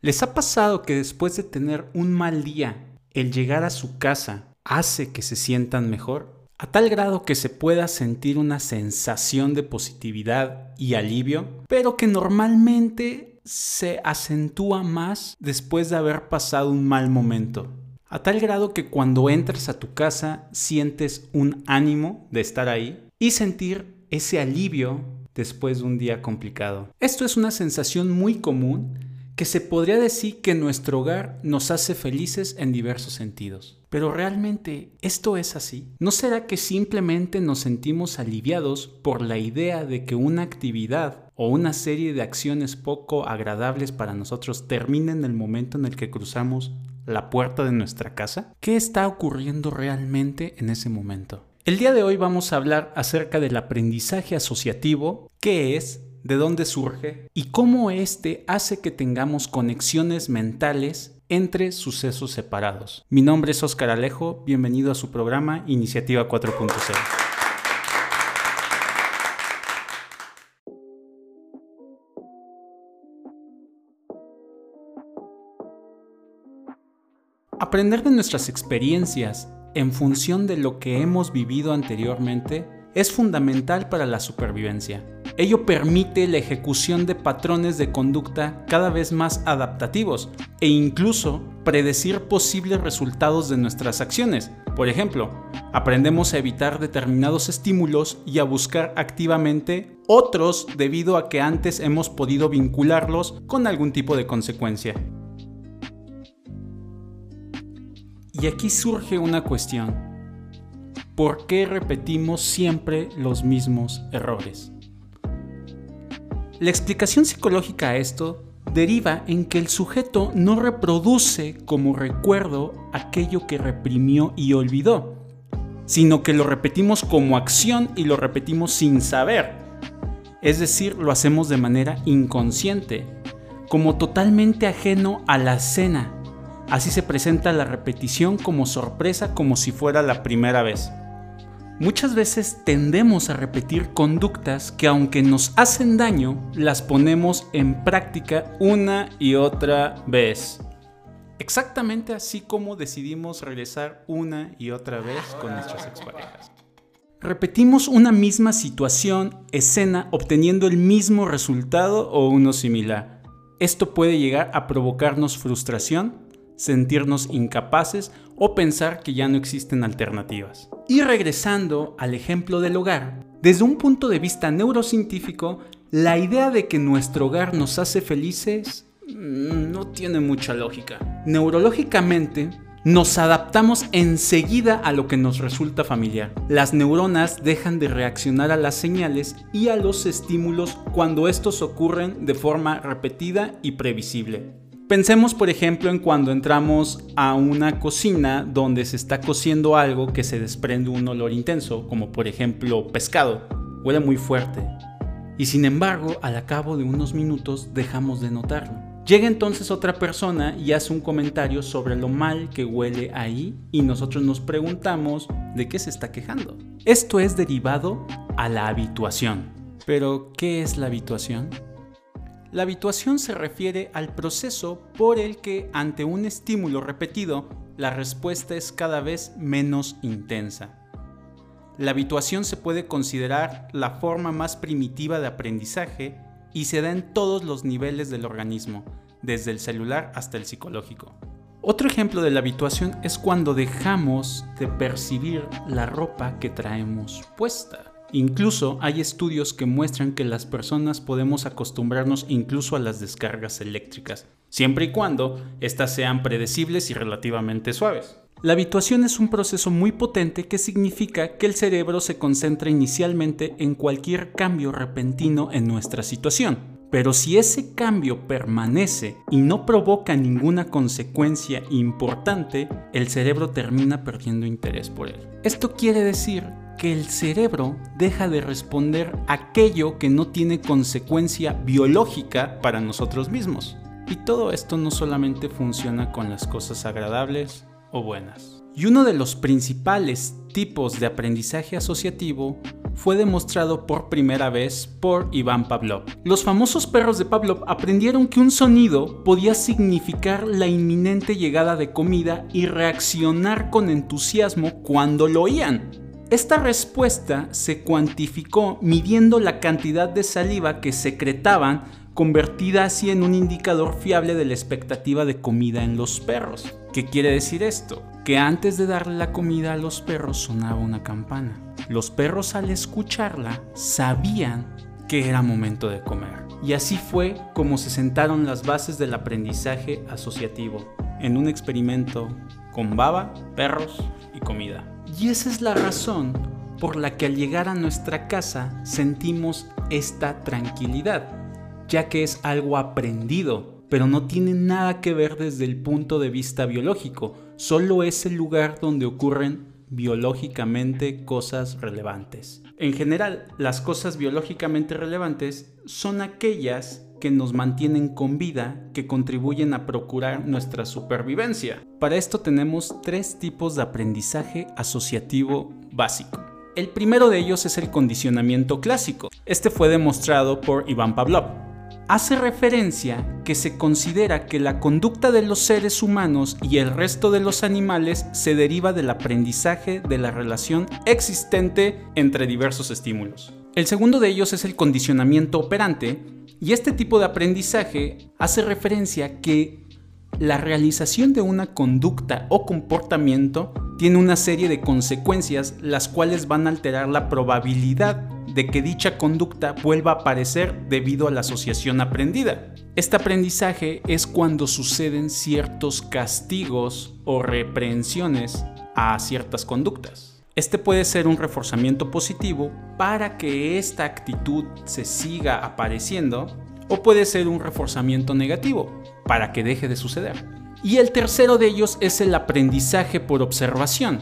¿Les ha pasado que después de tener un mal día, el llegar a su casa hace que se sientan mejor? A tal grado que se pueda sentir una sensación de positividad y alivio, pero que normalmente se acentúa más después de haber pasado un mal momento. A tal grado que cuando entras a tu casa sientes un ánimo de estar ahí y sentir ese alivio después de un día complicado. Esto es una sensación muy común que se podría decir que nuestro hogar nos hace felices en diversos sentidos. Pero realmente, ¿esto es así? ¿No será que simplemente nos sentimos aliviados por la idea de que una actividad o una serie de acciones poco agradables para nosotros termine en el momento en el que cruzamos la puerta de nuestra casa? ¿Qué está ocurriendo realmente en ese momento? El día de hoy vamos a hablar acerca del aprendizaje asociativo, qué es, de dónde surge y cómo éste hace que tengamos conexiones mentales entre sucesos separados. Mi nombre es Oscar Alejo, bienvenido a su programa Iniciativa 4.0. Aprender de nuestras experiencias en función de lo que hemos vivido anteriormente es fundamental para la supervivencia. Ello permite la ejecución de patrones de conducta cada vez más adaptativos e incluso predecir posibles resultados de nuestras acciones. Por ejemplo, aprendemos a evitar determinados estímulos y a buscar activamente otros debido a que antes hemos podido vincularlos con algún tipo de consecuencia. Y aquí surge una cuestión. ¿Por qué repetimos siempre los mismos errores? La explicación psicológica a esto deriva en que el sujeto no reproduce como recuerdo aquello que reprimió y olvidó, sino que lo repetimos como acción y lo repetimos sin saber. Es decir, lo hacemos de manera inconsciente, como totalmente ajeno a la escena. Así se presenta la repetición como sorpresa como si fuera la primera vez. Muchas veces tendemos a repetir conductas que aunque nos hacen daño, las ponemos en práctica una y otra vez. Exactamente así como decidimos regresar una y otra vez con nuestras exparejas. Repetimos una misma situación, escena, obteniendo el mismo resultado o uno similar. Esto puede llegar a provocarnos frustración, sentirnos incapaces o pensar que ya no existen alternativas. Y regresando al ejemplo del hogar, desde un punto de vista neurocientífico, la idea de que nuestro hogar nos hace felices mm, no tiene mucha lógica. Neurológicamente, nos adaptamos enseguida a lo que nos resulta familiar. Las neuronas dejan de reaccionar a las señales y a los estímulos cuando estos ocurren de forma repetida y previsible. Pensemos por ejemplo en cuando entramos a una cocina donde se está cociendo algo que se desprende un olor intenso, como por ejemplo pescado. Huele muy fuerte. Y sin embargo, al cabo de unos minutos dejamos de notarlo. Llega entonces otra persona y hace un comentario sobre lo mal que huele ahí y nosotros nos preguntamos de qué se está quejando. Esto es derivado a la habituación. Pero, ¿qué es la habituación? La habituación se refiere al proceso por el que ante un estímulo repetido la respuesta es cada vez menos intensa. La habituación se puede considerar la forma más primitiva de aprendizaje y se da en todos los niveles del organismo, desde el celular hasta el psicológico. Otro ejemplo de la habituación es cuando dejamos de percibir la ropa que traemos puesta. Incluso hay estudios que muestran que las personas podemos acostumbrarnos incluso a las descargas eléctricas, siempre y cuando éstas sean predecibles y relativamente suaves. La habituación es un proceso muy potente que significa que el cerebro se concentra inicialmente en cualquier cambio repentino en nuestra situación. Pero si ese cambio permanece y no provoca ninguna consecuencia importante, el cerebro termina perdiendo interés por él. Esto quiere decir que el cerebro deja de responder aquello que no tiene consecuencia biológica para nosotros mismos. Y todo esto no solamente funciona con las cosas agradables o buenas. Y uno de los principales tipos de aprendizaje asociativo fue demostrado por primera vez por Iván Pavlov. Los famosos perros de Pavlov aprendieron que un sonido podía significar la inminente llegada de comida y reaccionar con entusiasmo cuando lo oían. Esta respuesta se cuantificó midiendo la cantidad de saliva que secretaban convertida así en un indicador fiable de la expectativa de comida en los perros. ¿Qué quiere decir esto? Que antes de darle la comida a los perros sonaba una campana. Los perros al escucharla sabían que era momento de comer. Y así fue como se sentaron las bases del aprendizaje asociativo, en un experimento con baba, perros y comida. Y esa es la razón por la que al llegar a nuestra casa sentimos esta tranquilidad ya que es algo aprendido, pero no tiene nada que ver desde el punto de vista biológico, solo es el lugar donde ocurren biológicamente cosas relevantes. En general, las cosas biológicamente relevantes son aquellas que nos mantienen con vida, que contribuyen a procurar nuestra supervivencia. Para esto tenemos tres tipos de aprendizaje asociativo básico. El primero de ellos es el condicionamiento clásico. Este fue demostrado por Iván Pavlov hace referencia que se considera que la conducta de los seres humanos y el resto de los animales se deriva del aprendizaje de la relación existente entre diversos estímulos. El segundo de ellos es el condicionamiento operante, y este tipo de aprendizaje hace referencia que la realización de una conducta o comportamiento tiene una serie de consecuencias las cuales van a alterar la probabilidad de que dicha conducta vuelva a aparecer debido a la asociación aprendida. Este aprendizaje es cuando suceden ciertos castigos o reprehensiones a ciertas conductas. Este puede ser un reforzamiento positivo para que esta actitud se siga apareciendo o puede ser un reforzamiento negativo para que deje de suceder. Y el tercero de ellos es el aprendizaje por observación.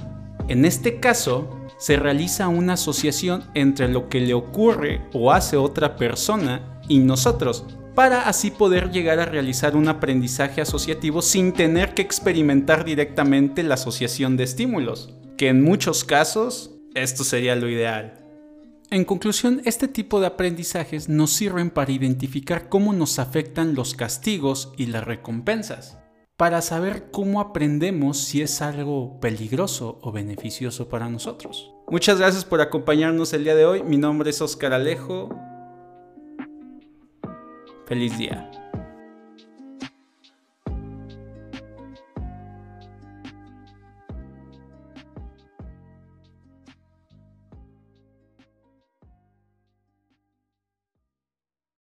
En este caso, se realiza una asociación entre lo que le ocurre o hace otra persona y nosotros, para así poder llegar a realizar un aprendizaje asociativo sin tener que experimentar directamente la asociación de estímulos, que en muchos casos esto sería lo ideal. En conclusión, este tipo de aprendizajes nos sirven para identificar cómo nos afectan los castigos y las recompensas para saber cómo aprendemos si es algo peligroso o beneficioso para nosotros. Muchas gracias por acompañarnos el día de hoy. Mi nombre es Oscar Alejo. Feliz día.